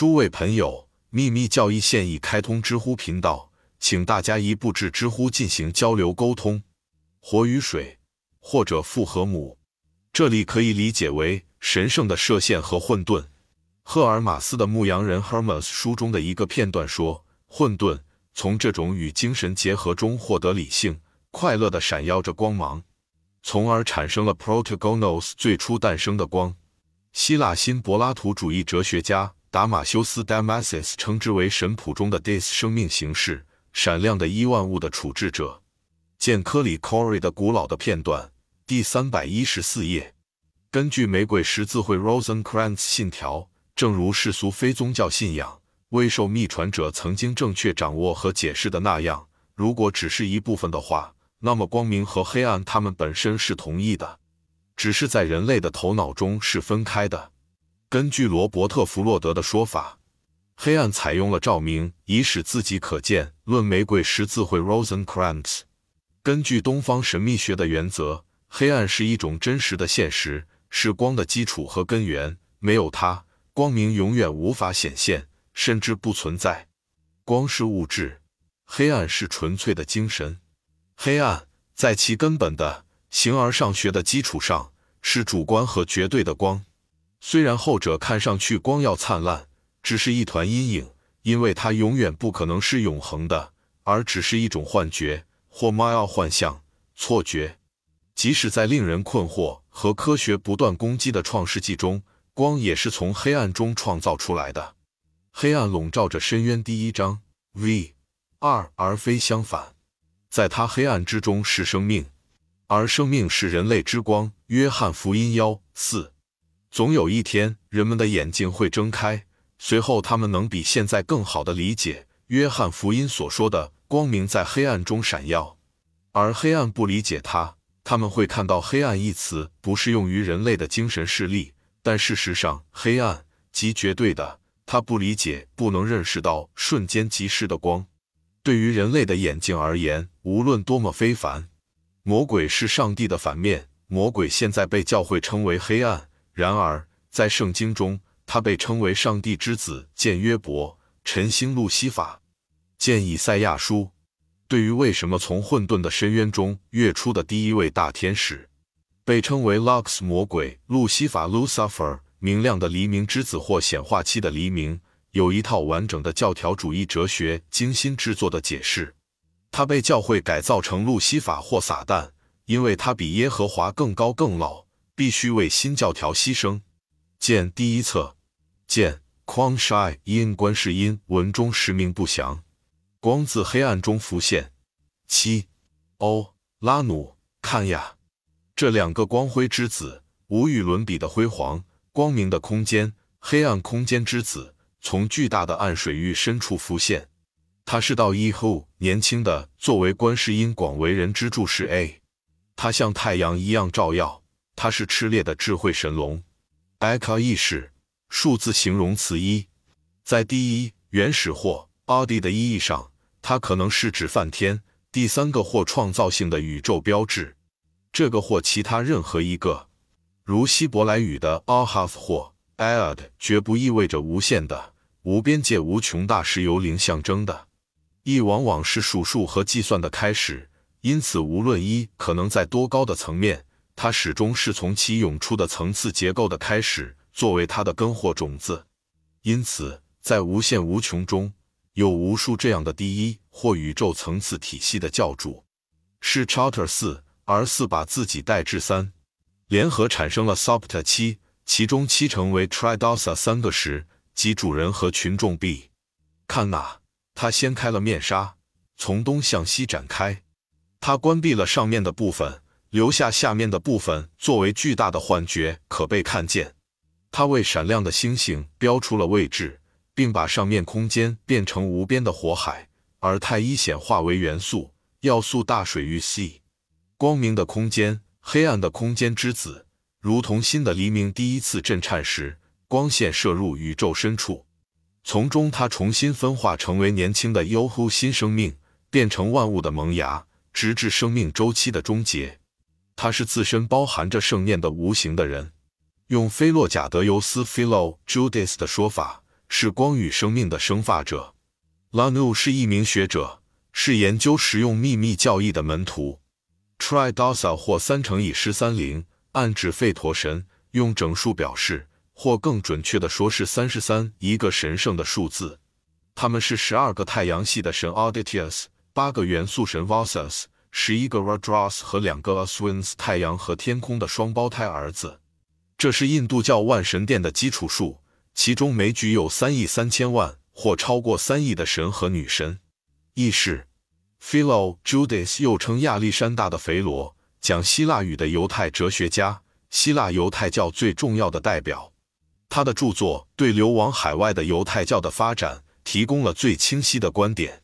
诸位朋友，秘密教义现已开通知乎频道，请大家一步至知乎进行交流沟通。火与水，或者复合母，这里可以理解为神圣的射线和混沌。赫尔马斯的《牧羊人 Hermes》书中的一个片段说，混沌从这种与精神结合中获得理性，快乐的闪耀着光芒，从而产生了 Protagonos 最初诞生的光。希腊新柏拉图主义哲学家达马修斯 （Damasus） 称之为神谱中的 Dis 生命形式，闪亮的亿万物的处置者。见科里 Corey 的古老的片段，第三百一十四页。根据玫瑰十字会 Rosencrantz 信条，正如世俗非宗教信仰未受秘传者曾经正确掌握和解释的那样，如果只是一部分的话，那么光明和黑暗它们本身是同一的。只是在人类的头脑中是分开的。根据罗伯特·弗洛德的说法，黑暗采用了照明以使自己可见。论玫瑰十字会 Rosencrantz。根据东方神秘学的原则，黑暗是一种真实的现实，是光的基础和根源。没有它，光明永远无法显现，甚至不存在。光是物质，黑暗是纯粹的精神。黑暗在其根本的。形而上学的基础上是主观和绝对的光，虽然后者看上去光耀灿烂，只是一团阴影，因为它永远不可能是永恒的，而只是一种幻觉或 maya 幻象、错觉。即使在令人困惑和科学不断攻击的创世纪中，光也是从黑暗中创造出来的。黑暗笼罩着深渊。第一章 V 二，而非相反，在它黑暗之中是生命。而生命是人类之光。约翰福音幺四，总有一天，人们的眼睛会睁开，随后他们能比现在更好的理解约翰福音所说的光明在黑暗中闪耀，而黑暗不理解它。他们会看到“黑暗”一词不适用于人类的精神视力，但事实上，黑暗即绝对的。他不理解，不能认识到瞬间即逝的光。对于人类的眼睛而言，无论多么非凡。魔鬼是上帝的反面。魔鬼现在被教会称为黑暗。然而，在圣经中，他被称为上帝之子。见约伯、晨星、路西法。见以赛亚书。对于为什么从混沌的深渊中跃出的第一位大天使，被称为 Lux 魔鬼路西法 Lucifer，明亮的黎明之子或显化期的黎明，有一套完整的教条主义哲学精心制作的解释。他被教会改造成路西法或撒旦，因为他比耶和华更高更老，必须为新教条牺牲。见第一册。见匡 shy 因观世音文中实名不详。光自黑暗中浮现。七欧拉努看呀，这两个光辉之子，无与伦比的辉煌。光明的空间，黑暗空间之子，从巨大的暗水域深处浮现。他是道一后年轻的，作为观世音广为人知注视 A，他像太阳一样照耀。它是炽烈的智慧神龙。艾卡意识数字形容词一，在第一原始或 body 的意义上，它可能是指梵天第三个或创造性的宇宙标志。这个或其他任何一个，如希伯来语的 ahaf 或 ad，绝不意味着无限的、无边界、无穷大，是由零象征的。一往往是数数和计算的开始，因此无论一可能在多高的层面，它始终是从其涌出的层次结构的开始作为它的根或种子。因此，在无限无穷中有无数这样的第一或宇宙层次体系的教主，是 Charter 四，而四把自己带至三，联合产生了 Sopta 七，其中七成为 Tridosa 三个时，即主人和群众 B。看哪。他掀开了面纱，从东向西展开。他关闭了上面的部分，留下下面的部分作为巨大的幻觉可被看见。他为闪亮的星星标出了位置，并把上面空间变成无边的火海，而太一显化为元素要素大水域 C。光明的空间，黑暗的空间之子，如同新的黎明第一次震颤时，光线射入宇宙深处。从中，它重新分化成为年轻的优乎新生命，变成万物的萌芽，直至生命周期的终结。他是自身包含着圣念的无形的人。用菲洛贾德尤斯 （Philo Judas） 的说法，是光与生命的生发者。Lanu 是一名学者，是研究实用秘密教义的门徒。Tridosa 或三乘以十三零，暗指吠陀神，用整数表示，或更准确的说是三十三，一个神圣的数字。他们是十二个太阳系的神 Auditus，八个元素神 Vasas，十一个 Rudras 和两个 Aswins，太阳和天空的双胞胎儿子。这是印度教万神殿的基础数，其中每举有三亿三千万。或超过三亿的神和女神，意是 Philo Judas，又称亚历山大的肥罗，讲希腊语的犹太哲学家，希腊犹太教最重要的代表。他的著作对流亡海外的犹太教的发展提供了最清晰的观点。